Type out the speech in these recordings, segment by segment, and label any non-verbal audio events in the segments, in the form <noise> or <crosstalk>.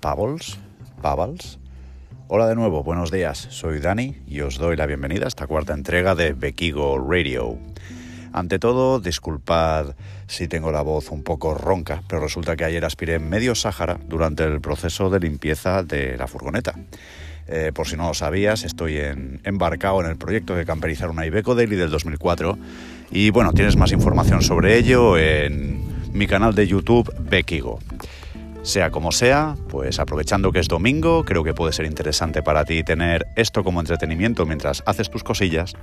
Pavels, Pavals. Hola de nuevo, buenos días. Soy Dani y os doy la bienvenida a esta cuarta entrega de Bequigo Radio. Ante todo, disculpad si tengo la voz un poco ronca, pero resulta que ayer aspiré medio Sáhara durante el proceso de limpieza de la furgoneta. Eh, por si no lo sabías, estoy embarcado en el proyecto de camperizar una Ibeco Daily del 2004 y bueno, tienes más información sobre ello en mi canal de YouTube Bekigo. Sea como sea, pues aprovechando que es domingo, creo que puede ser interesante para ti tener esto como entretenimiento mientras haces tus cosillas.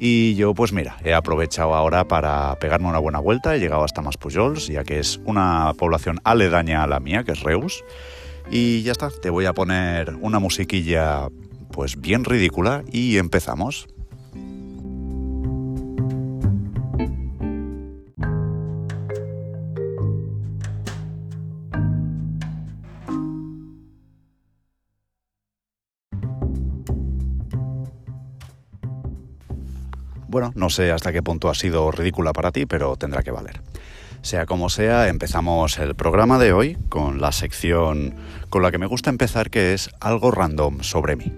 Y yo, pues mira, he aprovechado ahora para pegarme una buena vuelta, he llegado hasta Maspujols, ya que es una población aledaña a la mía, que es Reus. Y ya está, te voy a poner una musiquilla pues bien ridícula y empezamos. Bueno, no sé hasta qué punto ha sido ridícula para ti, pero tendrá que valer. Sea como sea, empezamos el programa de hoy con la sección con la que me gusta empezar, que es algo random sobre mí.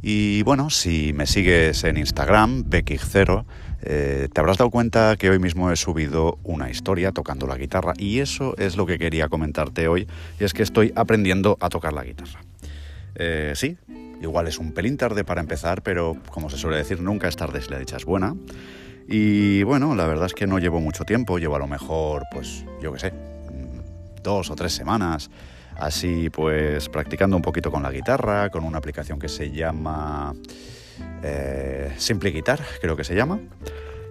Y bueno, si me sigues en Instagram, Becky0, eh, te habrás dado cuenta que hoy mismo he subido una historia tocando la guitarra y eso es lo que quería comentarte hoy, y es que estoy aprendiendo a tocar la guitarra. Eh, sí, igual es un pelín tarde para empezar, pero como se suele decir, nunca es tarde si la dicha es buena. Y bueno, la verdad es que no llevo mucho tiempo, llevo a lo mejor, pues, yo qué sé, dos o tres semanas, así pues practicando un poquito con la guitarra, con una aplicación que se llama eh, Simple Guitar, creo que se llama.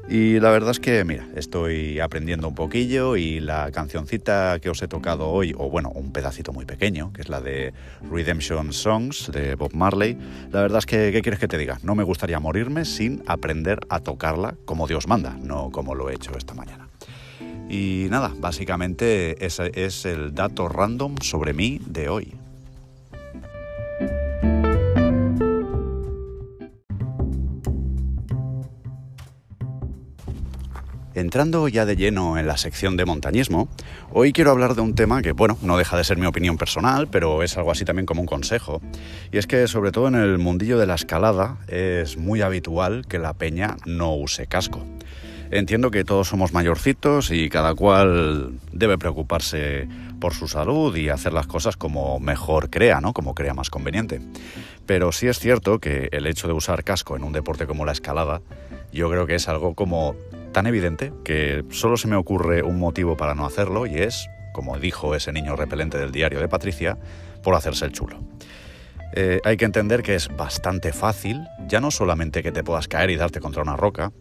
Y la verdad es que, mira, estoy aprendiendo un poquillo y la cancioncita que os he tocado hoy, o bueno, un pedacito muy pequeño, que es la de Redemption Songs de Bob Marley, la verdad es que, ¿qué quieres que te diga? No me gustaría morirme sin aprender a tocarla como Dios manda, no como lo he hecho esta mañana. Y nada, básicamente ese es el dato random sobre mí de hoy. Entrando ya de lleno en la sección de montañismo, hoy quiero hablar de un tema que, bueno, no deja de ser mi opinión personal, pero es algo así también como un consejo. Y es que, sobre todo en el mundillo de la escalada, es muy habitual que la peña no use casco. Entiendo que todos somos mayorcitos y cada cual debe preocuparse por su salud y hacer las cosas como mejor crea, ¿no? Como crea más conveniente. Pero sí es cierto que el hecho de usar casco en un deporte como la escalada, yo creo que es algo como tan evidente que solo se me ocurre un motivo para no hacerlo y es, como dijo ese niño repelente del diario de Patricia, por hacerse el chulo. Eh, hay que entender que es bastante fácil, ya no solamente que te puedas caer y darte contra una roca,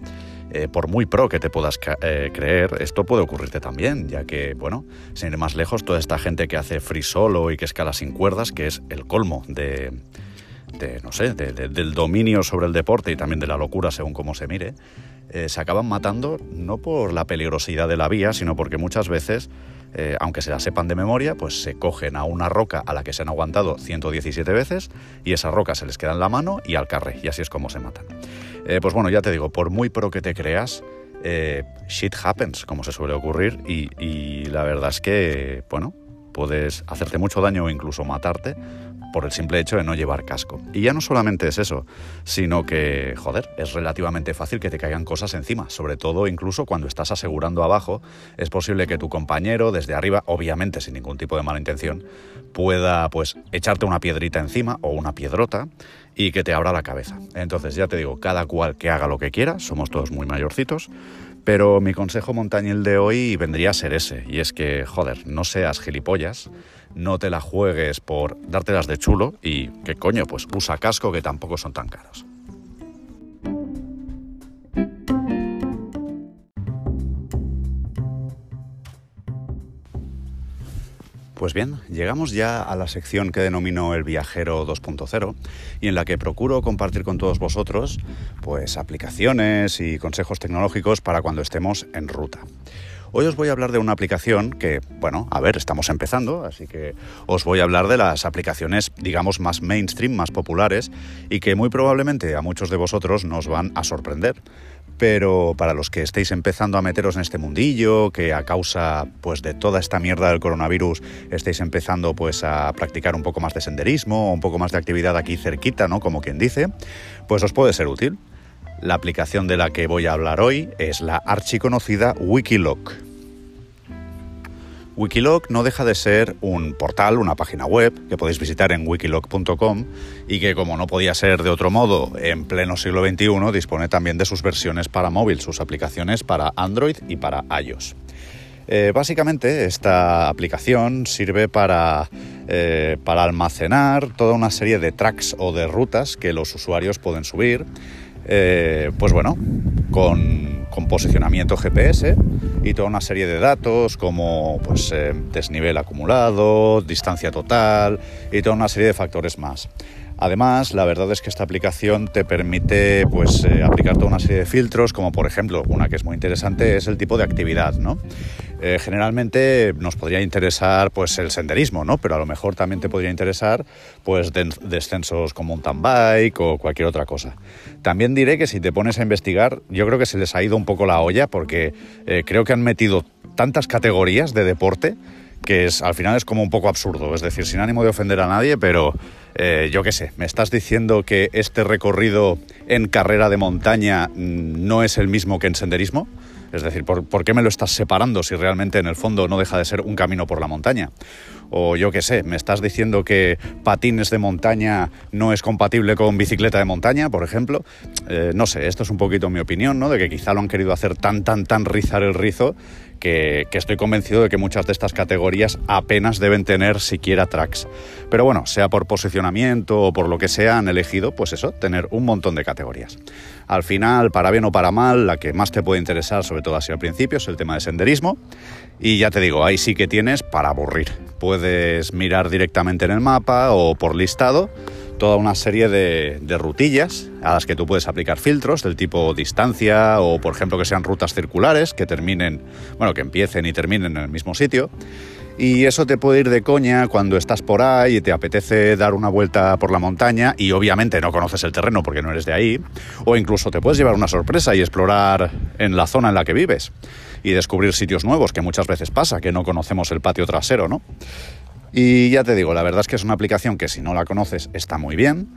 eh, por muy pro que te puedas eh, creer, esto puede ocurrirte también, ya que, bueno, sin ir más lejos, toda esta gente que hace free solo y que escala sin cuerdas, que es el colmo de, no sé, del dominio sobre el deporte y también de la locura según cómo se mire, eh, se acaban matando no por la peligrosidad de la vía, sino porque muchas veces, eh, aunque se la sepan de memoria, pues se cogen a una roca a la que se han aguantado 117 veces y esa roca se les queda en la mano y al carre, y así es como se matan. Eh, pues bueno, ya te digo, por muy pro que te creas, shit happens, como se suele ocurrir, y, y la verdad es que, bueno, puedes hacerte mucho daño o incluso matarte por el simple hecho de no llevar casco. Y ya no solamente es eso, sino que, joder, es relativamente fácil que te caigan cosas encima, sobre todo incluso cuando estás asegurando abajo, es posible que tu compañero desde arriba, obviamente sin ningún tipo de mala intención, pueda pues echarte una piedrita encima o una piedrota y que te abra la cabeza. Entonces, ya te digo, cada cual que haga lo que quiera, somos todos muy mayorcitos, pero mi consejo montañil de hoy vendría a ser ese, y es que, joder, no seas gilipollas, no te la juegues por dártelas de chulo y que coño, pues usa casco que tampoco son tan caros. Pues bien, llegamos ya a la sección que denomino el viajero 2.0 y en la que procuro compartir con todos vosotros pues aplicaciones y consejos tecnológicos para cuando estemos en ruta. Hoy os voy a hablar de una aplicación que, bueno, a ver, estamos empezando, así que os voy a hablar de las aplicaciones, digamos, más mainstream, más populares y que muy probablemente a muchos de vosotros nos van a sorprender pero para los que estéis empezando a meteros en este mundillo, que a causa pues de toda esta mierda del coronavirus estéis empezando pues a practicar un poco más de senderismo, un poco más de actividad aquí cerquita, ¿no? Como quien dice, pues os puede ser útil. La aplicación de la que voy a hablar hoy es la archiconocida Wikiloc. Wikiloc no deja de ser un portal, una página web que podéis visitar en wikiloc.com y que como no podía ser de otro modo en pleno siglo XXI dispone también de sus versiones para móvil, sus aplicaciones para Android y para iOS. Eh, básicamente esta aplicación sirve para, eh, para almacenar toda una serie de tracks o de rutas que los usuarios pueden subir eh, pues bueno, con, posicionamiento GPS y toda una serie de datos como pues, eh, desnivel acumulado, distancia total y toda una serie de factores más. Además, la verdad es que esta aplicación te permite pues, eh, aplicar toda una serie de filtros, como por ejemplo, una que es muy interesante es el tipo de actividad. ¿no? Eh, generalmente nos podría interesar pues, el senderismo, ¿no? pero a lo mejor también te podría interesar pues, descensos como mountain bike o cualquier otra cosa. También diré que si te pones a investigar, yo creo que se les ha ido un poco la olla porque eh, creo que han metido tantas categorías de deporte que es, al final es como un poco absurdo. Es decir, sin ánimo de ofender a nadie, pero eh, yo qué sé, ¿me estás diciendo que este recorrido en carrera de montaña mm, no es el mismo que en senderismo? Es decir, ¿por, qué me lo estás separando si realmente en el fondo no deja de ser un camino por la montaña? O yo qué sé, ¿me estás diciendo que patines de montaña no es compatible con bicicleta de montaña, por ejemplo? Eh, no sé, esto es un poquito mi opinión, ¿no? De que quizá lo han querido hacer tan, tan, tan rizar el rizo que, estoy convencido de que muchas de estas categorías apenas deben tener siquiera tracks. Pero bueno, sea por posicionamiento o por lo que sea, han elegido, pues eso, tener un montón de categorías. Al final, para bien o para mal, la que más te puede interesar, sobre todo así al principio, es el tema de senderismo. Y ya te digo, ahí sí que tienes para aburrir. Puedes mirar directamente en el mapa o por listado toda una serie de, rutillas a las que tú puedes aplicar filtros del tipo distancia o, por ejemplo, que sean rutas circulares que terminen, bueno, que empiecen y terminen en el mismo sitio. Y eso te puede ir de coña cuando estás por ahí y te apetece dar una vuelta por la montaña y obviamente no conoces el terreno porque no eres de ahí. O incluso te puedes llevar una sorpresa y explorar en la zona en la que vives y descubrir sitios nuevos, que muchas veces pasa, que no conocemos el patio trasero, ¿no? Y ya te digo, la verdad es que es una aplicación que si no la conoces está muy bien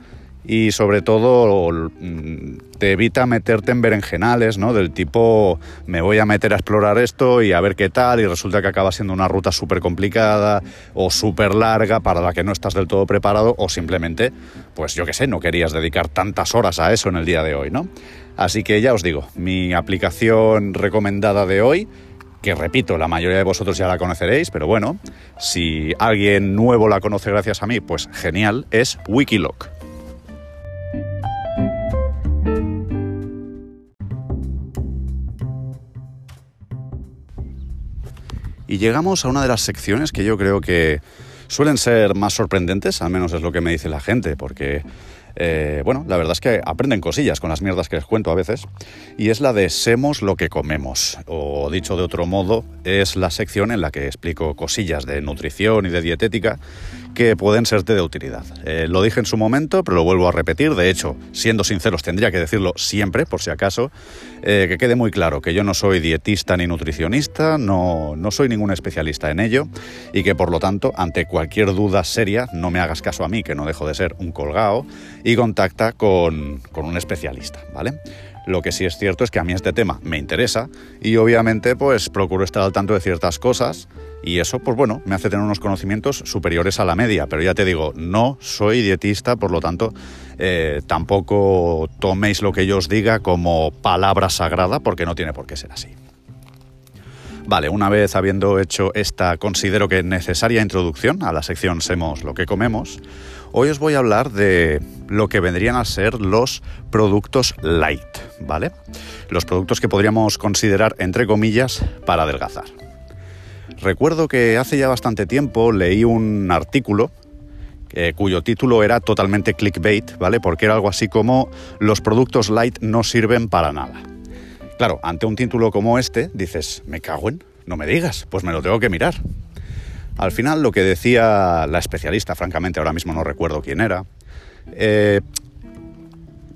y sobre todo mm, te evita meterte en berenjenales, ¿no? Del tipo, me voy a meter a explorar esto y a ver qué tal y resulta que acaba siendo una ruta súper complicada o súper larga para la que no estás del todo preparado o simplemente, pues yo qué sé, no querías dedicar tantas horas a eso en el día de hoy, ¿no? Así que ya os digo, mi aplicación recomendada de hoy que repito, la mayoría de vosotros ya la conoceréis, pero bueno, si alguien nuevo la conoce gracias a mí, pues genial, es Wikiloc. Y llegamos a una de las secciones que yo creo que suelen ser más sorprendentes, al menos es lo que me dice la gente, porque eh, bueno, la verdad es que aprenden cosillas con las mierdas que les cuento a veces, y es la de Semos lo que comemos, o dicho de otro modo, es la sección en la que explico cosillas de nutrición y de dietética que pueden serte de utilidad. Eh, lo dije en su momento, pero lo vuelvo a repetir. De hecho, siendo sinceros, tendría que decirlo siempre, por si acaso, eh, que quede muy claro que yo no soy dietista ni nutricionista, no, no soy ningún especialista en ello y que por lo tanto, ante cualquier duda seria, no me hagas caso a mí, que no dejo de ser un colgado, y contacta con, con un especialista, ¿vale? Lo que sí es cierto es que a mí este tema me interesa y obviamente pues procuro estar al tanto de ciertas cosas y eso pues bueno, me hace tener unos conocimientos superiores a la media, pero ya te digo, no soy dietista, por lo tanto eh, tampoco toméis lo que yo os diga como palabra sagrada porque no tiene por qué ser así. Vale, una vez habiendo hecho esta, considero que necesaria introducción a la sección Semos lo que comemos, Hoy os voy a hablar de lo que vendrían a ser los productos light, ¿vale? Los productos que podríamos considerar, entre comillas, para adelgazar. Recuerdo que hace ya bastante tiempo leí un artículo eh, cuyo título era totalmente clickbait, ¿vale? Porque era algo así como los productos light no sirven para nada. Claro, ante un título como este, dices, me cago en, no me digas, pues me lo tengo que mirar. Al final lo que decía la especialista, francamente ahora mismo no recuerdo quién era, eh,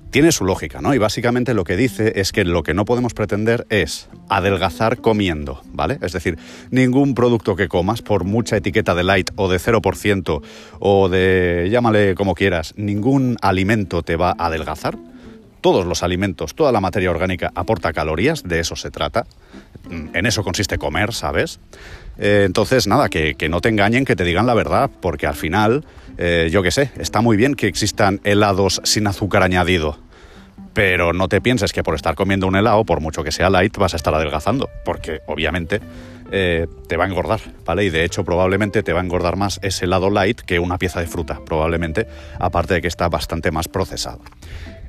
tiene su lógica, ¿no? Y básicamente lo que dice es que lo que no podemos pretender es adelgazar comiendo, ¿vale? Es decir, ningún producto que comas, por mucha etiqueta de light o de 0% o de, llámale como quieras, ningún alimento te va a adelgazar. Todos los alimentos, toda la materia orgánica aporta calorías, de eso se trata. En eso consiste comer, ¿sabes? Eh, entonces, nada, que, no te engañen, que te digan la verdad, porque al final, eh, yo qué sé, está muy bien que existan helados sin azúcar añadido, pero no te pienses que por estar comiendo un helado, por mucho que sea light, vas a estar adelgazando, porque obviamente eh, te va a engordar, ¿vale? Y de hecho probablemente te va a engordar más ese helado light que una pieza de fruta, probablemente, aparte de que está bastante más procesado.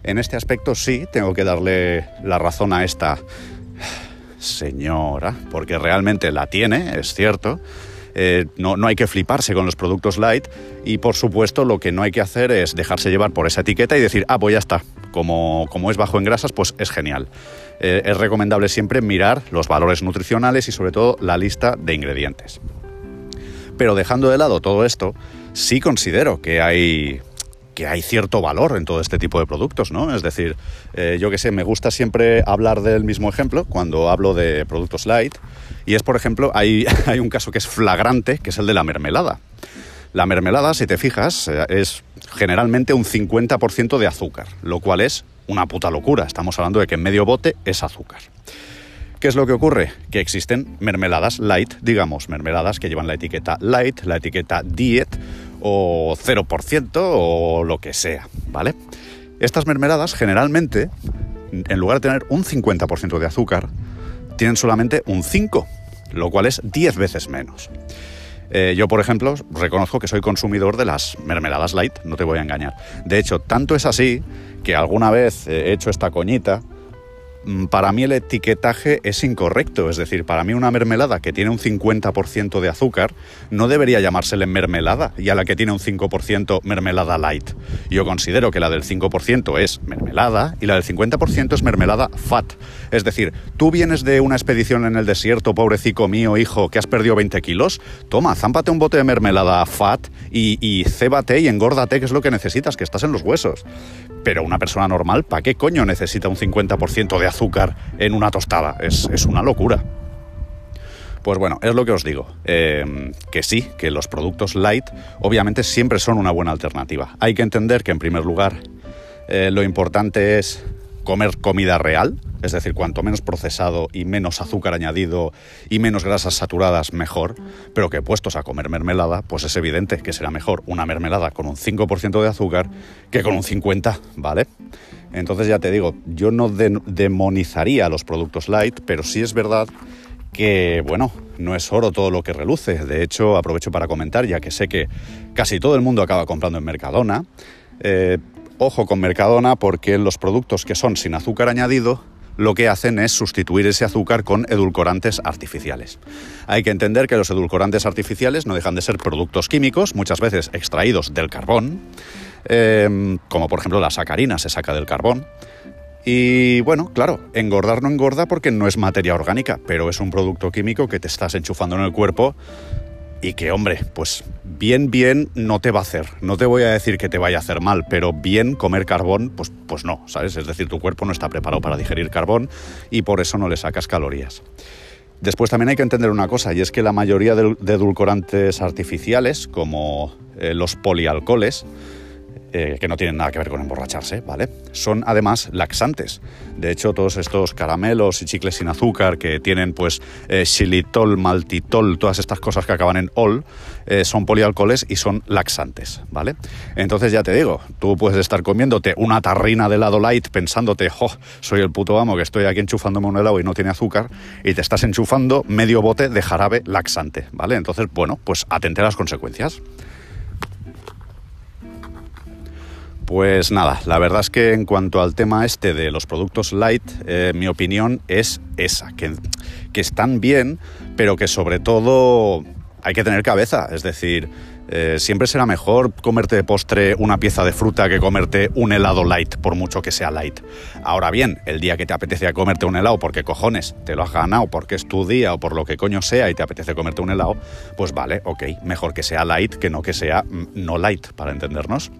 En este aspecto sí, tengo que darle la razón a esta señora, porque realmente la tiene, es cierto. Eh, no, hay que fliparse con los productos light y por supuesto lo que no hay que hacer es dejarse llevar por esa etiqueta y decir, ah, pues ya está, como, como es bajo en grasas, pues es genial. Eh, es recomendable siempre mirar los valores nutricionales y sobre todo la lista de ingredientes. Pero dejando de lado todo esto, sí considero que hay que hay cierto valor en todo este tipo de productos, ¿no? Es decir, eh, yo que sé, me gusta siempre hablar del mismo ejemplo cuando hablo de productos light, y es, por ejemplo, hay, <laughs> hay un caso que es flagrante, que es el de la mermelada. La mermelada, si te fijas, eh, es generalmente un 50% de azúcar, lo cual es una puta locura. Estamos hablando de que en medio bote es azúcar. ¿Qué es lo que ocurre? Que existen mermeladas light, digamos, mermeladas que llevan la etiqueta light, la etiqueta diet o 0% o lo que sea, ¿vale? Estas mermeladas generalmente, en lugar de tener un 50% de azúcar, tienen solamente un 5, lo cual es 10 veces menos. Eh, yo, por ejemplo, reconozco que soy consumidor de las mermeladas light, no te voy a engañar. De hecho, tanto es así que alguna vez he hecho esta coñita para mí el etiquetaje es incorrecto. Es decir, para mí una mermelada que tiene un 50% de azúcar no debería llamársele mermelada y a la que tiene un 5% mermelada light. Yo considero que la del 5% es mermelada y la del 50% es mermelada fat. Es decir, tú vienes de una expedición en el desierto, pobrecico mío, hijo, que has perdido 20 kilos, toma, zámpate un bote de mermelada fat y, y cébate y engórdate, que es lo que necesitas, que estás en los huesos. Pero una persona normal, ¿para qué coño necesita un 50% de azúcar en una tostada? Es, una locura. Pues bueno, es lo que os digo, eh, que sí, que los productos light obviamente siempre son una buena alternativa. Hay que entender que en primer lugar eh, lo importante es comer comida real, es decir, cuanto menos procesado y menos azúcar añadido y menos grasas saturadas, mejor, pero que puestos a comer mermelada, pues es evidente que será mejor una mermelada con un 5% de azúcar que con un 50%, ¿vale? Entonces ya te digo, yo no demonizaría los productos light, pero sí es verdad que, bueno, no es oro todo lo que reluce. De hecho, aprovecho para comentar, ya que sé que casi todo el mundo acaba comprando en Mercadona. Eh, Ojo con Mercadona porque los productos que son sin azúcar añadido lo que hacen es sustituir ese azúcar con edulcorantes artificiales. Hay que entender que los edulcorantes artificiales no dejan de ser productos químicos, muchas veces extraídos del carbón, em, como por ejemplo la sacarina se saca del carbón. Y bueno, claro, engordar no engorda porque no es materia orgánica, pero es un producto químico que te estás enchufando en el cuerpo y que, hombre, pues bien, bien no te va a hacer. No te voy a decir que te vaya a hacer mal, pero bien comer carbón, pues, pues no, ¿sabes? Es decir, tu cuerpo no está preparado para digerir carbón y por eso no le sacas calorías. Después también hay que entender una cosa, y es que la mayoría de, edulcorantes artificiales, como eh, los polialcoholes, eh, que no tienen nada que ver con emborracharse, ¿vale? Son además laxantes. De hecho, todos estos caramelos y chicles sin azúcar que tienen pues eh, maltitol, todas estas cosas que acaban en ol, eh, son polialcoholes y son laxantes, ¿vale? Entonces ya te digo, tú puedes estar comiéndote una tarrina de helado light pensándote, jo, soy el puto amo que estoy aquí enchufándome un helado y no tiene azúcar, y te estás enchufando medio bote de jarabe laxante, ¿vale? Entonces, bueno, pues atente a las consecuencias. Pues nada, la verdad es que en cuanto al tema este de los productos light, eh, mi opinión es esa, que, están bien, pero que sobre todo hay que tener cabeza, es decir, eh, siempre será mejor comerte de postre una pieza de fruta que comerte un helado light, por mucho que sea light. Ahora bien, el día que te apetece comerte un helado porque cojones te lo has ganado, porque es tu día o por lo que coño sea y te apetece comerte un helado, pues vale, ok, mejor que sea light que no que sea mm, no light, para entendernos.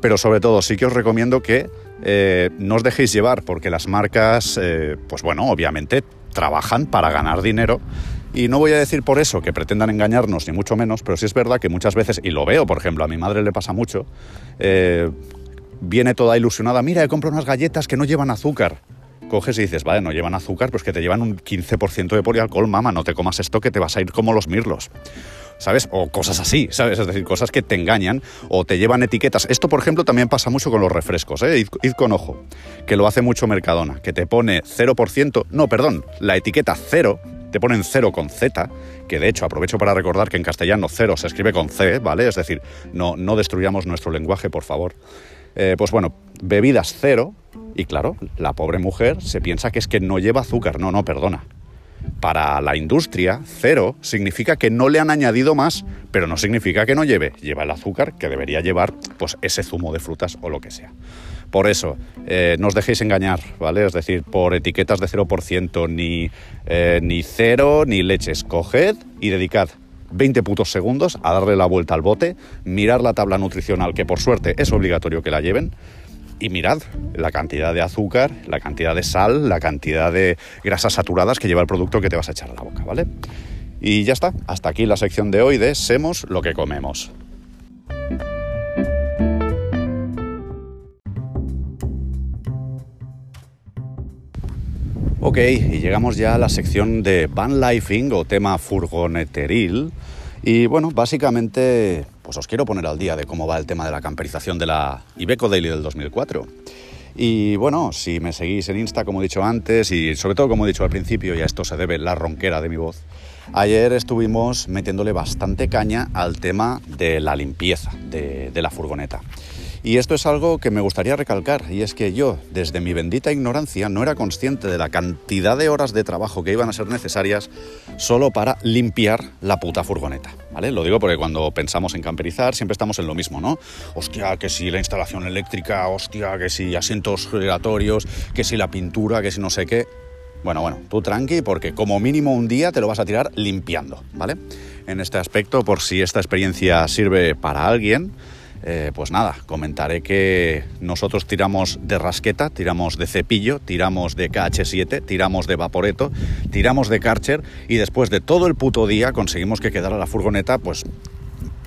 Pero sobre todo sí que os recomiendo que eh, no os dejéis llevar, porque las marcas, eh, pues bueno, obviamente trabajan para ganar dinero. Y no voy a decir por eso que pretendan engañarnos, ni mucho menos, pero sí es verdad que muchas veces, y lo veo, por ejemplo, a mi madre le pasa mucho, eh, viene toda ilusionada, mira, he comprado unas galletas que no llevan azúcar. Coges y dices, vale, no llevan azúcar, pues que te llevan un 15% de polialcohol, mamá, no te comas esto que te vas a ir como los mirlos. ¿Sabes? O cosas así, ¿sabes? Es decir, cosas que te engañan o te llevan etiquetas. Esto, por ejemplo, también pasa mucho con los refrescos, ¿eh? Id, con ojo, que lo hace mucho Mercadona, que te pone 0%, no, perdón, la etiqueta 0, te ponen 0 con Z, que de hecho aprovecho para recordar que en castellano 0 se escribe con C, ¿vale? Es decir, no, no destruyamos nuestro lenguaje, por favor. Eh, pues bueno, bebidas cero, y claro, la pobre mujer se piensa que es que no lleva azúcar. No, no, perdona para la industria, cero significa que no le han añadido más, pero no significa que no lleve. Lleva el azúcar que debería llevar pues, ese zumo de frutas o lo que sea. Por eso, eh, no os dejéis engañar, ¿vale? Es decir, por etiquetas de 0%, ni, eh, ni cero, ni leches. Coged y dedicad 20 putos segundos a darle la vuelta al bote, mirar la tabla nutricional, que por suerte es obligatorio que la lleven, y mirad la cantidad de azúcar, la cantidad de sal, la cantidad de grasas saturadas que lleva el producto que te vas a echar a la boca, ¿vale? Y ya está, hasta aquí la sección de hoy de Semos lo que comemos. Ok, y llegamos ya a la sección de van lifing o tema furgoneteril. Y bueno, básicamente pues os quiero poner al día de cómo va el tema de la camperización de la Ibeco Daily del 2004. Y bueno, si me seguís en Insta, como he dicho antes, y sobre todo como he dicho al principio, y a esto se debe la ronquera de mi voz, ayer estuvimos metiéndole bastante caña al tema de la limpieza de, de la furgoneta. Y esto es algo que me gustaría recalcar, y es que yo, desde mi bendita ignorancia, no era consciente de la cantidad de horas de trabajo que iban a ser necesarias solo para limpiar la puta furgoneta, ¿vale? Lo digo porque cuando pensamos en camperizar siempre estamos en lo mismo, ¿no? Hostia, que si la instalación eléctrica, hostia, que si asientos giratorios, que si la pintura, que si no sé qué. Bueno, bueno, tú tranqui porque como mínimo un día te lo vas a tirar limpiando, ¿vale? En este aspecto, por si esta experiencia sirve para alguien, eh, pues nada, comentaré que nosotros tiramos de rasqueta, tiramos de cepillo, tiramos de KH7, tiramos de vaporeto, tiramos de Karcher y después de todo el puto día conseguimos que quedara la furgoneta pues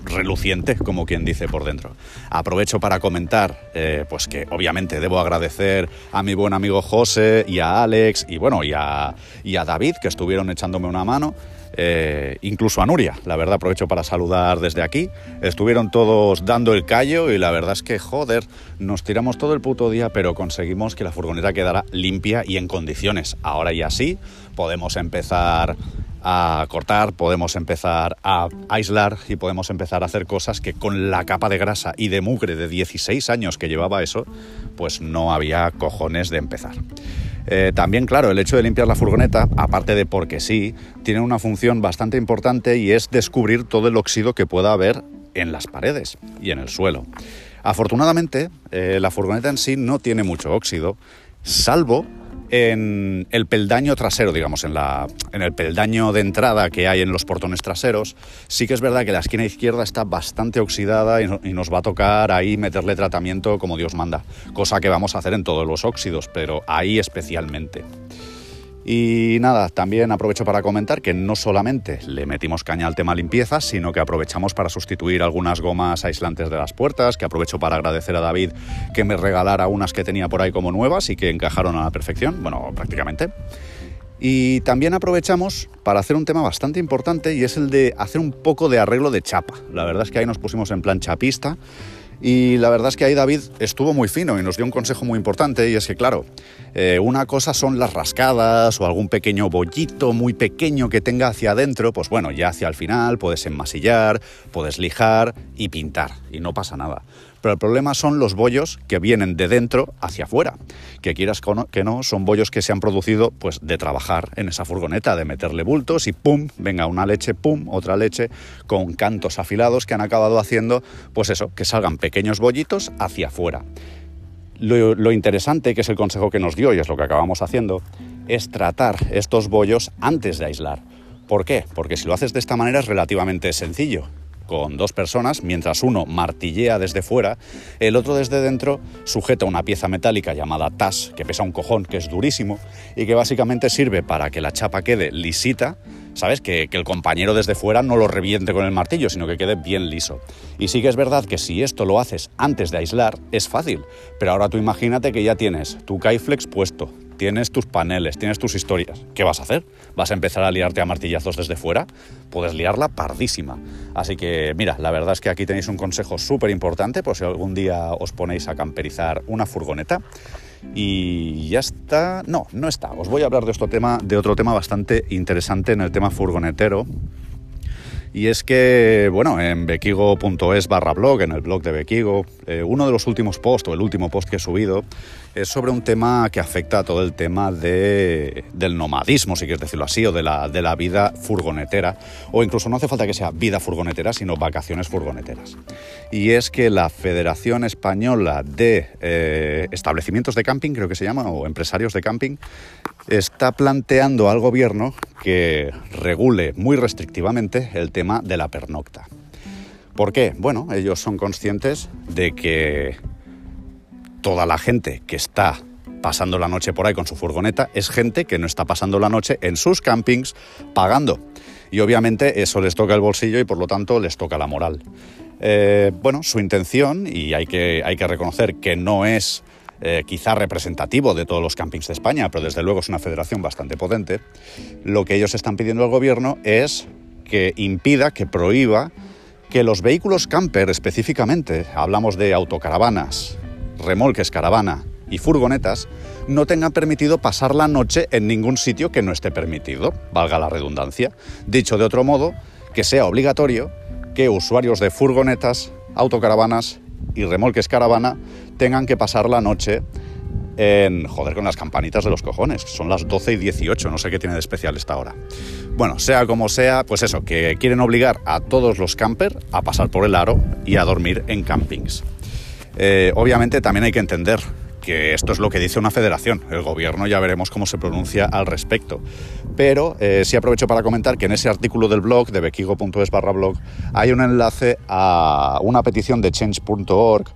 reluciente, como quien dice por dentro. Aprovecho para comentar, eh, pues que obviamente debo agradecer a mi buen amigo José y a Alex y bueno, y a, y a David que estuvieron echándome una mano. Eh, incluso a Nuria, la verdad aprovecho para saludar desde aquí. Estuvieron todos dando el callo y la verdad es que, joder, nos tiramos todo el puto día, pero conseguimos que la furgoneta quedara limpia y en condiciones. Ahora y así podemos empezar a cortar, podemos empezar a aislar y podemos empezar a hacer cosas que con la capa de grasa y de mugre de 16 años que llevaba eso, pues no había cojones de empezar. Eh, también, claro, el hecho de limpiar la furgoneta, aparte de porque sí, tiene una función bastante importante y es descubrir todo el óxido que pueda haber en las paredes y en el suelo. Afortunadamente, eh, la furgoneta en sí no tiene mucho óxido, salvo en el peldaño trasero, digamos, en, la, en el peldaño de entrada que hay en los portones traseros, sí que es verdad que la esquina izquierda está bastante oxidada y, nos va a tocar ahí meterle tratamiento como Dios manda, cosa que vamos a hacer en todos los óxidos, pero ahí especialmente. Y nada, también aprovecho para comentar que no solamente le metimos caña al tema limpieza, sino que aprovechamos para sustituir algunas gomas aislantes de las puertas, que aprovecho para agradecer a David que me regalara unas que tenía por ahí como nuevas y que encajaron a la perfección, bueno, prácticamente. Y también aprovechamos para hacer un tema bastante importante y es el de hacer un poco de arreglo de chapa. La verdad es que ahí nos pusimos en plan chapista y la verdad es que ahí David estuvo muy fino y nos dio un consejo muy importante y es que, claro, eh, una cosa son las rascadas o algún pequeño bollito muy pequeño que tenga hacia adentro, pues bueno, ya hacia el final puedes enmasillar, puedes lijar y pintar y no pasa nada. Pero el problema son los bollos que vienen de dentro hacia afuera. Que quieras que no, son bollos que se han producido pues de trabajar en esa furgoneta, de meterle bultos y pum, venga una leche, pum, otra leche, con cantos afilados que han acabado haciendo, pues eso, que salgan pequeños bollitos hacia afuera. Lo, lo, interesante, que es el consejo que nos dio y es lo que acabamos haciendo, es tratar estos bollos antes de aislar. ¿Por qué? Porque si lo haces de esta manera es relativamente sencillo con dos personas, mientras uno martillea desde fuera, el otro desde dentro sujeta una pieza metálica llamada TAS, que pesa un cojón, que es durísimo, y que básicamente sirve para que la chapa quede lisita, ¿sabes? Que, que, el compañero desde fuera no lo reviente con el martillo, sino que quede bien liso. Y sí que es verdad que si esto lo haces antes de aislar, es fácil. Pero ahora tú imagínate que ya tienes tu Kaiflex puesto, tienes tus paneles, tienes tus historias. ¿Qué vas a hacer? ¿Vas a empezar a liarte a martillazos desde fuera? Puedes liarla pardísima. Así que, mira, la verdad es que aquí tenéis un consejo súper importante por si algún día os ponéis a camperizar una furgoneta. Y ya está. No, no está. Os voy a hablar de, tema, de otro tema bastante interesante en el tema furgonetero. Y es que, bueno, en bequigo.es barra blog, en el blog de Bequigo, eh, uno de los últimos posts, o el último post que he subido, es sobre un tema que afecta a todo el tema de, del nomadismo, si quieres decirlo así, o de la, de la vida furgonetera, o incluso no hace falta que sea vida furgonetera, sino vacaciones furgoneteras. Y es que la Federación Española de eh, Establecimientos de Camping, creo que se llama, o empresarios de camping, está planteando al gobierno que regule muy restrictivamente el tema de la pernocta. ¿Por qué? Bueno, ellos son conscientes de que toda la gente que está pasando la noche por ahí con su furgoneta es gente que no está pasando la noche en sus campings pagando. Y obviamente eso les toca el bolsillo y por lo tanto les toca la moral. Eh, bueno, su intención, y hay que, hay que reconocer que no es eh, quizá representativo de todos los campings de España, pero desde luego es una federación bastante potente, lo que ellos están pidiendo al gobierno es que impida, que prohíba que los vehículos camper específicamente, hablamos de autocaravanas, remolques caravana y furgonetas, no tengan permitido pasar la noche en ningún sitio que no esté permitido, valga la redundancia. Dicho de otro modo, que sea obligatorio que usuarios de furgonetas, autocaravanas y remolques caravana tengan que pasar la noche en, joder, con las campanitas de los cojones. Son las 12 y 18, no sé qué tiene de especial esta hora. Bueno, sea como sea, pues eso, que quieren obligar a todos los campers a pasar por el aro y a dormir en campings. Eh, obviamente también hay que entender que esto es lo que dice una federación. El gobierno ya veremos cómo se pronuncia al respecto. Pero eh, sí aprovecho para comentar que en ese artículo del blog, de bequigo.es barra blog, hay un enlace a una petición de change.org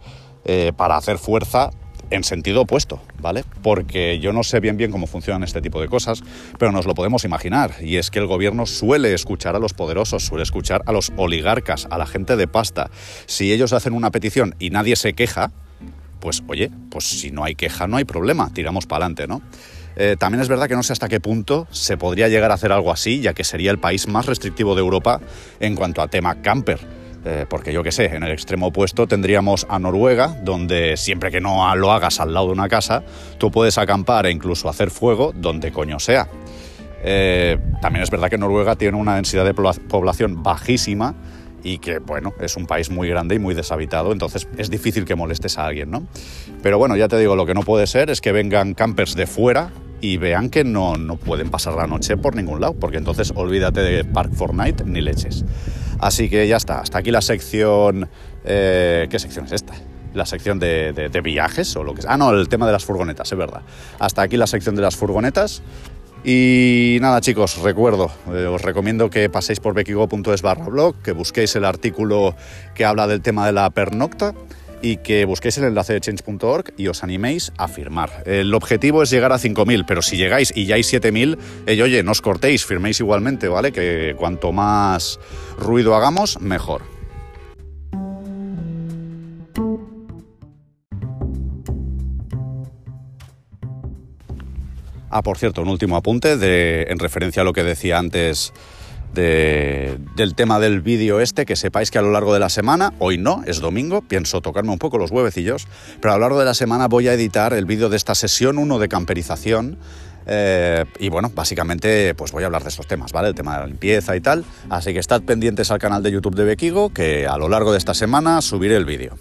eh, para hacer fuerza en sentido opuesto, ¿vale? Porque yo no sé bien bien cómo funcionan este tipo de cosas, pero nos lo podemos imaginar. Y es que el gobierno suele escuchar a los poderosos, suele escuchar a los oligarcas, a la gente de pasta. Si ellos hacen una petición y nadie se queja, pues oye, pues si no hay queja no hay problema, tiramos para adelante, ¿no? Eh, también es verdad que no sé hasta qué punto se podría llegar a hacer algo así, ya que sería el país más restrictivo de Europa en cuanto a tema camper eh, porque yo qué sé, en el extremo opuesto tendríamos a Noruega, donde siempre que no lo hagas al lado de una casa, tú puedes acampar e incluso hacer fuego donde coño sea. Eh, también es verdad que Noruega tiene una densidad de población bajísima y que, bueno, es un país muy grande y muy deshabitado, entonces es difícil que molestes a alguien, ¿no? Pero bueno, ya te digo, lo que no puede ser es que vengan campers de fuera y vean que no, no pueden pasar la noche por ningún lado, porque entonces olvídate de Park Fortnite ni leches. Así que ya está, hasta aquí la sección... Eh, ¿Qué sección es esta? La sección de, viajes o lo que sea. Ah, no, el tema de las furgonetas, es verdad. Hasta aquí la sección de las furgonetas. Y nada chicos, recuerdo, eh, os recomiendo que paséis por bequigo.es barra blog, que busquéis el artículo que habla del tema de la pernocta y que busquéis el enlace de change.org y os animéis a firmar. El objetivo es llegar a 5.000, pero si llegáis y ya hay 7.000, eh, oye, no os cortéis, firméis igualmente, ¿vale? Que cuanto más ruido hagamos, mejor. Ah, por cierto, un último apunte de, en referencia a lo que decía antes del tema del vídeo este, que sepáis que a lo largo de la semana, hoy no, es domingo, pienso tocarme un poco los huevecillos, pero a lo largo de la semana voy a editar el vídeo de esta sesión 1 de camperización. Eh, y bueno, básicamente pues voy a hablar de estos temas, ¿vale? El tema de la limpieza y tal. Así que estad pendientes al canal de YouTube de Bequigo, que a lo largo de esta semana subiré el vídeo.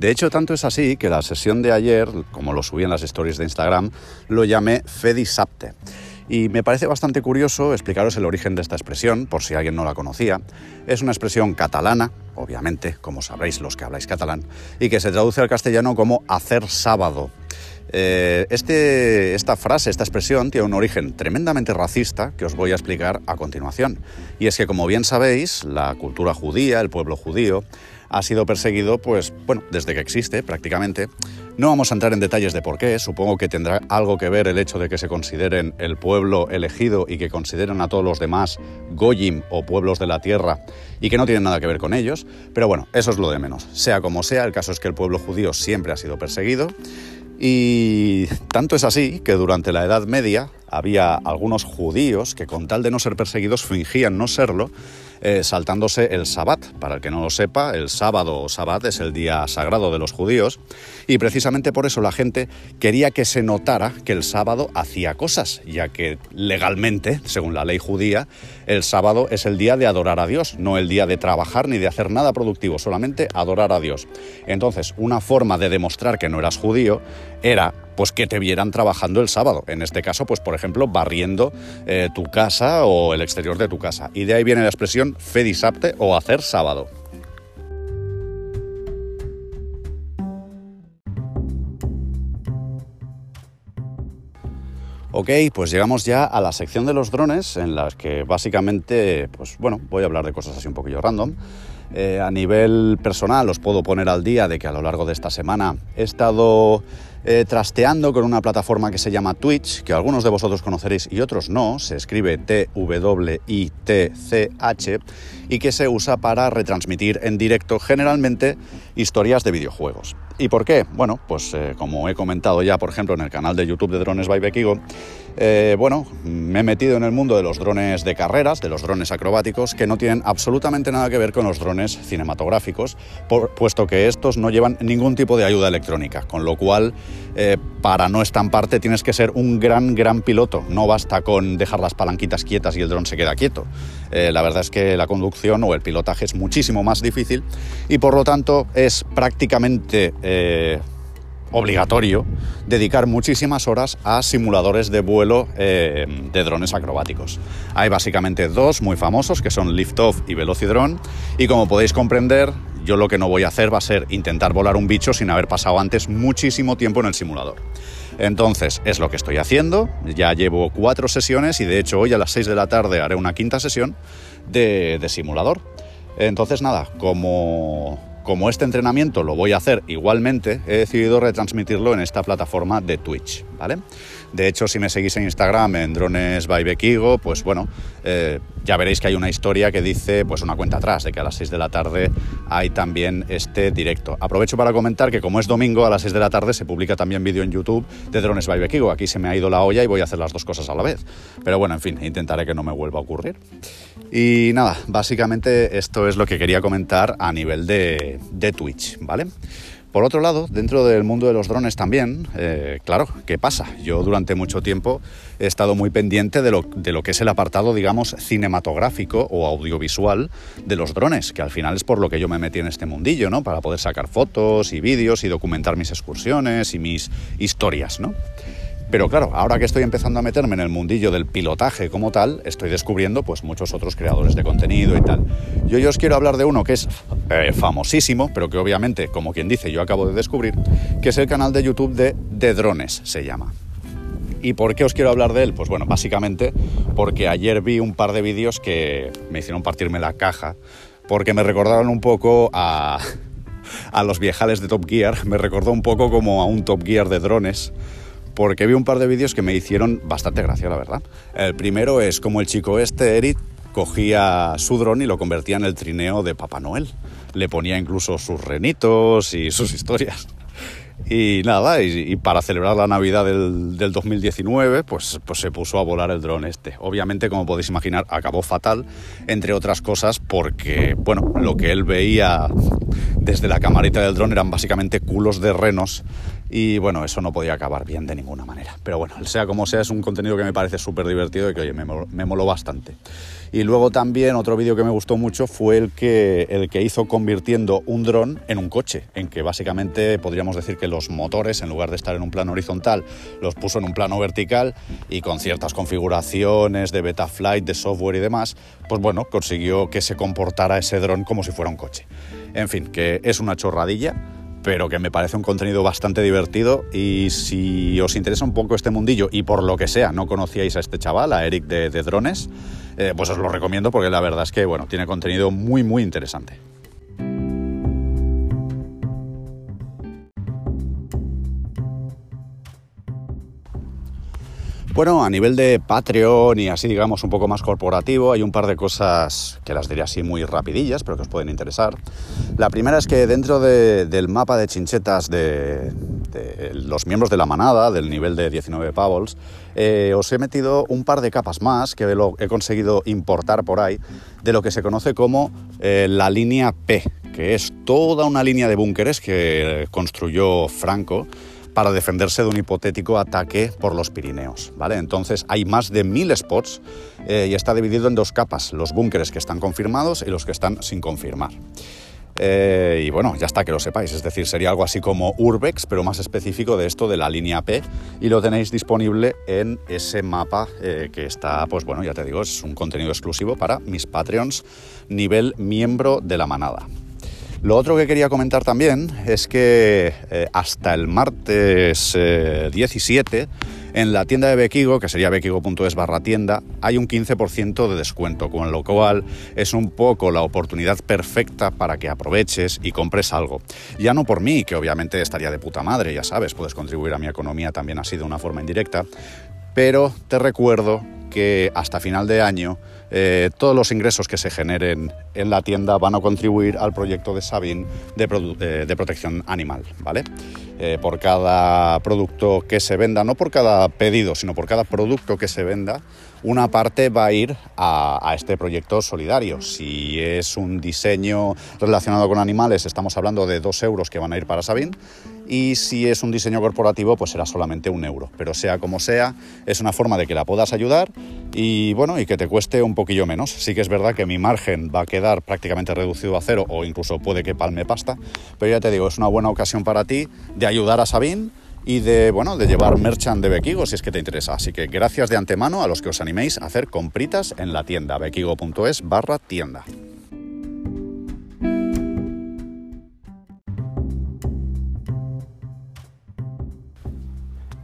De hecho, tanto es así que la sesión de ayer, como lo subí en las stories de Instagram, lo llamé Fedisapte. Y me parece bastante curioso explicaros el origen de esta expresión, por si alguien no la conocía. Es una expresión catalana, obviamente, como sabréis los que habláis catalán, y que se traduce al castellano como hacer sábado. Eh, este, esta frase, esta expresión, tiene un origen tremendamente racista que os voy a explicar a continuación. Y es que, como bien sabéis, la cultura judía, el pueblo judío, ha sido perseguido, pues, bueno, desde que existe prácticamente. No vamos a entrar en detalles de por qué, supongo que tendrá algo que ver el hecho de que se consideren el pueblo elegido y que consideren a todos los demás Goyim o pueblos de la tierra y que no tienen nada que ver con ellos, pero bueno, eso es lo de menos. Sea como sea, el caso es que el pueblo judío siempre ha sido perseguido y tanto es así que durante la Edad Media había algunos judíos que con tal de no ser perseguidos fingían no serlo eh, saltándose el sabbat. Para el que no lo sepa, el sábado o sabbat es el día sagrado de los judíos y precisamente por eso la gente quería que se notara que el sábado hacía cosas, ya que legalmente, según la ley judía, el sábado es el día de adorar a Dios, no el día de trabajar ni de hacer nada productivo, solamente adorar a Dios. Entonces, una forma de demostrar que no eras judío era pues que te vieran trabajando el sábado. En este caso, pues por ejemplo, barriendo eh, tu casa o el exterior de tu casa. Y de ahí viene la expresión fedisapte o hacer sábado. Ok, pues llegamos ya a la sección de los drones en las que básicamente, pues bueno, voy a hablar de cosas así un poquillo random. Eh, a nivel personal os puedo poner al día de que a lo largo de esta semana he estado eh, trasteando con una plataforma que se llama Twitch, que algunos de vosotros conoceréis y otros no, se escribe T-W-I-T-C-H, y que se usa para retransmitir en directo generalmente historias de videojuegos. ¿Y por qué? Bueno, pues eh, como he comentado ya, por ejemplo, en el canal de YouTube de Drones by Bekigo, eh, bueno, me he metido en el mundo de los drones de carreras, de los drones acrobáticos, que no tienen absolutamente nada que ver con los drones cinematográficos, puesto que estos no llevan ningún tipo de ayuda electrónica, con lo cual, eh, para no estamparte tienes que ser un gran, gran piloto. No basta con dejar las palanquitas quietas y el dron se queda quieto. la verdad es que la conducción o el pilotaje es muchísimo más difícil y por lo tanto es prácticamente eh, obligatorio dedicar muchísimas horas a simuladores de vuelo eh, de drones acrobáticos. Hay básicamente dos muy famosos que son Liftoff y Velocidrone y como podéis comprender yo lo que no voy a hacer va a ser intentar volar un bicho sin haber pasado antes muchísimo tiempo en el simulador. Entonces, es lo que estoy haciendo. Ya llevo cuatro sesiones y de hecho hoy a las 6 de la tarde haré una quinta sesión de, de simulador. Entonces, nada, como como este entrenamiento lo voy a hacer igualmente, he decidido retransmitirlo en esta plataforma de Twitch, ¿vale? De hecho, si me seguís en Instagram, en Drones by Bekigo, pues bueno, eh, ya veréis que hay una historia que dice, pues una cuenta atrás, de que a las 6 de la tarde hay también este directo. Aprovecho para comentar que como es domingo, a las 6 de la tarde se publica también vídeo en YouTube de Drones by Bekigo. Aquí se me ha ido la olla y voy a hacer las dos cosas a la vez. Pero bueno, en fin, intentaré que no me vuelva a ocurrir. Y nada, básicamente esto es lo que quería comentar a nivel de, de Twitch, ¿vale? Por otro lado, dentro del mundo de los drones también, eh, claro, ¿qué pasa? Yo durante mucho tiempo he estado muy pendiente de lo, de lo, que es el apartado, digamos, cinematográfico o audiovisual de los drones, que al final es por lo que yo me metí en este mundillo, ¿no? Para poder sacar fotos y vídeos y documentar mis excursiones y mis historias, ¿no? Pero claro, ahora que estoy empezando a meterme en el mundillo del pilotaje como tal, estoy descubriendo pues muchos otros creadores de contenido y tal. Yo, yo os quiero hablar de uno que es eh, famosísimo, pero que obviamente, como quien dice, yo acabo de descubrir, que es el canal de YouTube de De Drones, se llama. ¿Y por qué os quiero hablar de él? Pues bueno, básicamente porque ayer vi un par de vídeos que me hicieron partirme la caja, porque me recordaron un poco a, <laughs> a los viejales de Top Gear, me recordó un poco como a un Top Gear de drones porque vi un par de vídeos que me hicieron bastante gracia, la verdad. El primero es como el chico este, Eric, cogía su dron y lo convertía en el trineo de Papá Noel. Le ponía incluso sus renitos y <laughs> sus historias. Y nada, y, para celebrar la Navidad del, 2019, pues, pues se puso a volar el dron este. Obviamente, como podéis imaginar, acabó fatal, entre otras cosas, porque, bueno, lo que él veía desde la camarita del dron eran básicamente culos de renos y bueno, eso no podía acabar bien de ninguna manera. Pero bueno, sea como sea, es un contenido que me parece súper divertido y que oye, me, moló, bastante. Y luego también otro vídeo que me gustó mucho fue el que, el que hizo convirtiendo un dron en un coche, en que básicamente podríamos decir que los motores, en lugar de estar en un plano horizontal, los puso en un plano vertical y con ciertas configuraciones de Betaflight, de software y demás, pues bueno, consiguió que se comportara ese dron como si fuera un coche. En fin, que es una chorradilla pero que me parece un contenido bastante divertido y si os interesa un poco este mundillo y por lo que sea no conocíais a este chaval, a Eric de, Drones, eh, pues os lo recomiendo porque la verdad es que bueno, tiene contenido muy muy interesante. Bueno, a nivel de Patreon y así digamos un poco más corporativo, hay un par de cosas que las diré así muy rapidillas, pero que os pueden interesar. La primera es que dentro del mapa de chinchetas de, los miembros de la manada, del nivel de 19 pavos, eh, os he metido un par de capas más que he conseguido importar por ahí de lo que se conoce como eh, la línea P, que es toda una línea de búnkeres que construyó Franco para defenderse de un hipotético ataque por los Pirineos. ¿vale? Entonces hay más de mil spots eh, y está dividido en dos capas, los búnkeres que están confirmados y los que están sin confirmar. Eh, y bueno, ya está que lo sepáis, es decir, sería algo así como Urbex, pero más específico de esto de la línea P, y lo tenéis disponible en ese mapa eh, que está, pues bueno, ya te digo, es un contenido exclusivo para mis Patreons nivel miembro de la manada. Lo otro que quería comentar también es que eh, hasta el martes 17 eh, en la tienda de Bequigo, que sería bequigo.es barra tienda, hay un 15% de descuento, con lo cual es un poco la oportunidad perfecta para que aproveches y compres algo. Ya no por mí, que obviamente estaría de puta madre, ya sabes, puedes contribuir a mi economía también así de una forma indirecta, pero te recuerdo que hasta final de año eh, todos los ingresos que se generen en la tienda van a contribuir al proyecto de Sabin de, eh, protección animal, ¿vale? Eh, por cada producto que se venda, no por cada pedido, sino por cada producto que se venda, una parte va a ir a, este proyecto solidario. Si es un diseño relacionado con animales, estamos hablando de dos euros que van a ir para Sabin y si es un diseño corporativo pues será solamente un euro. Pero sea como sea, es una forma de que la puedas ayudar y bueno, y que te cueste un poquillo menos. Sí que es verdad que mi margen va a quedar prácticamente reducido a cero o incluso puede que palme pasta, pero ya te digo, es una buena ocasión para ti de ayudar a Sabin y de, bueno, de llevar merchant de Bequigo si es que te interesa. Así que gracias de antemano a los que os animéis a hacer compritas en la tienda bequigo.es barra tienda.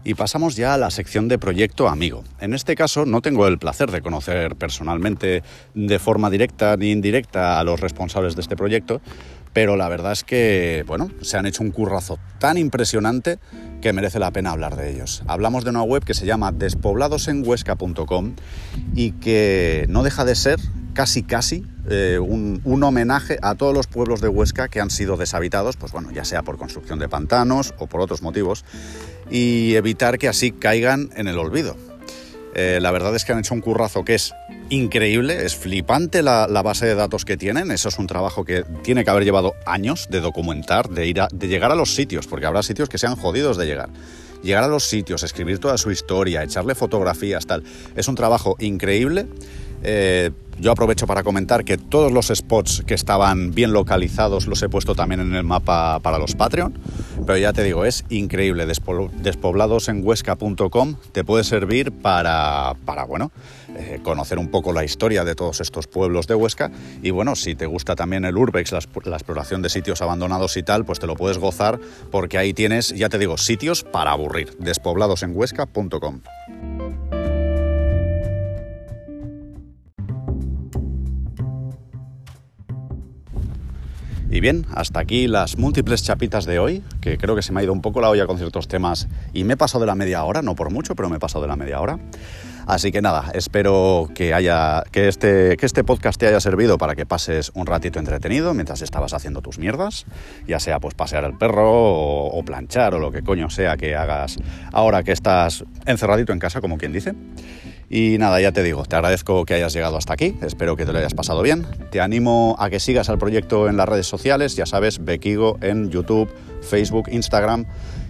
Y pasamos ya a la sección de proyecto amigo. En este caso no tengo el placer de conocer personalmente de forma directa ni indirecta a los responsables de este proyecto, pero la verdad es que, bueno, se han hecho un currazo tan impresionante que merece la pena hablar de ellos. Hablamos de una web que se llama despobladosenhuesca.com y que no deja de ser casi casi eh, un, homenaje a todos los pueblos de Huesca que han sido deshabitados, pues bueno, ya sea por construcción de pantanos o por otros motivos, y evitar que así caigan en el olvido. Eh, la verdad es que han hecho un currazo que es increíble, es flipante la, base de datos que tienen, eso es un trabajo que tiene que haber llevado años de documentar, de, ir de llegar a los sitios, porque habrá sitios que sean jodidos de llegar llegar a los sitios, escribir toda su historia, echarle fotografías, tal. Es un trabajo increíble eh, yo aprovecho para comentar que todos los spots que estaban bien localizados los he puesto también en el mapa para los Patreon, pero ya te digo, es increíble. Despobladosenhuesca.com te puede servir para, para bueno, eh, conocer un poco la historia de todos estos pueblos de Huesca y bueno, si te gusta también el Urbex, la, la exploración de sitios abandonados y tal, pues te lo puedes gozar porque ahí tienes, ya te digo, sitios para aburrir. Despobladosenhuesca.com. Y bien, hasta aquí las múltiples chapitas de hoy, que creo que se me ha ido un poco la olla con ciertos temas y me he pasado de la media hora, no por mucho, pero me he pasado de la media hora. Así que nada, espero que, haya, que, este, que este podcast te haya servido para que pases un ratito entretenido mientras estabas haciendo tus mierdas, ya sea pues pasear el perro o, o planchar o lo que coño sea que hagas ahora que estás encerradito en casa, como quien dice. Y nada, ya te digo, te agradezco que hayas llegado hasta aquí, espero que te lo hayas pasado bien. Te animo a que sigas al proyecto en las redes sociales, ya sabes, Bekigo en YouTube, Facebook, Instagram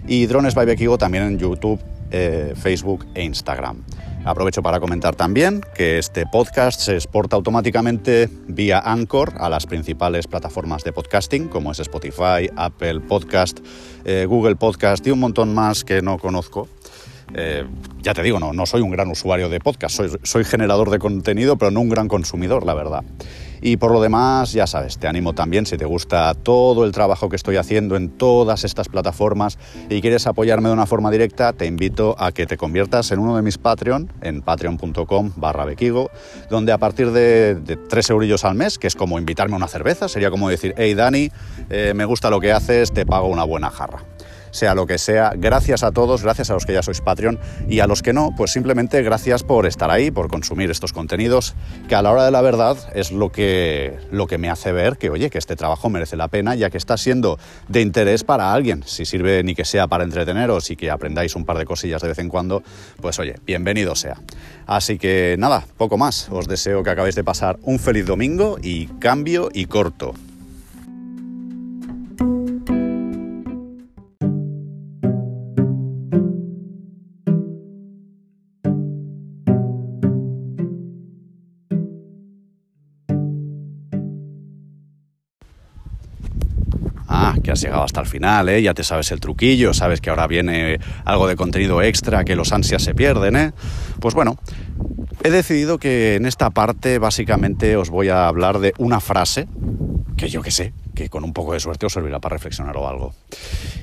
y Drones by Bekigo también en YouTube, eh, Facebook e Instagram. Aprovecho para comentar también que este podcast se exporta automáticamente vía Anchor a las principales plataformas de podcasting, como es Spotify, Apple Podcast, eh, Google Podcast y un montón más que no conozco eh, ya te digo, no, no soy un gran usuario de podcast, soy, generador de contenido, pero no un gran consumidor, la verdad. Y por lo demás, ya sabes, te animo también si te gusta todo el trabajo que estoy haciendo en todas estas plataformas y quieres apoyarme de una forma directa, te invito a que te conviertas en uno de mis Patreon, en patreon.com barra bequigo, donde a partir de, de 3 eurillos al mes, que es como invitarme a una cerveza, sería como decir, hey Dani, eh, me gusta lo que haces, te pago una buena jarra sea lo que sea. Gracias a todos, gracias a los que ya sois Patreon y a los que no, pues simplemente gracias por estar ahí, por consumir estos contenidos, que a la hora de la verdad es lo que, lo que me hace ver que, oye, que este trabajo merece la pena, ya que está siendo de interés para alguien. Si sirve ni que sea para entreteneros y que aprendáis un par de cosillas de vez en cuando, pues oye, bienvenido sea. Así que nada, poco más. Os deseo que acabéis de pasar un feliz domingo y cambio y corto. Has llegado hasta el final, ¿eh? Ya te sabes el truquillo, sabes que ahora viene algo de contenido extra, que los ansias se pierden, ¿eh? Pues bueno, he decidido que en esta parte básicamente os voy a hablar de una frase que yo que sé, que con un poco de suerte os servirá para reflexionar o algo.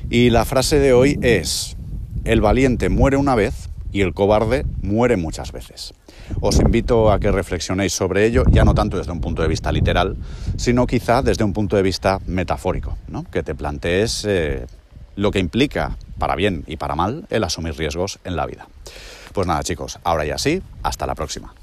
Y la frase de hoy es, el valiente muere una vez y el cobarde muere muchas veces. Os invito a que reflexionéis sobre ello, ya no tanto desde un punto de vista literal, sino quizá desde un punto de vista metafórico, ¿no? que te plantees eh, lo que implica, para bien y para mal, el asumir riesgos en la vida. Pues nada chicos, ahora ya sí, hasta la próxima.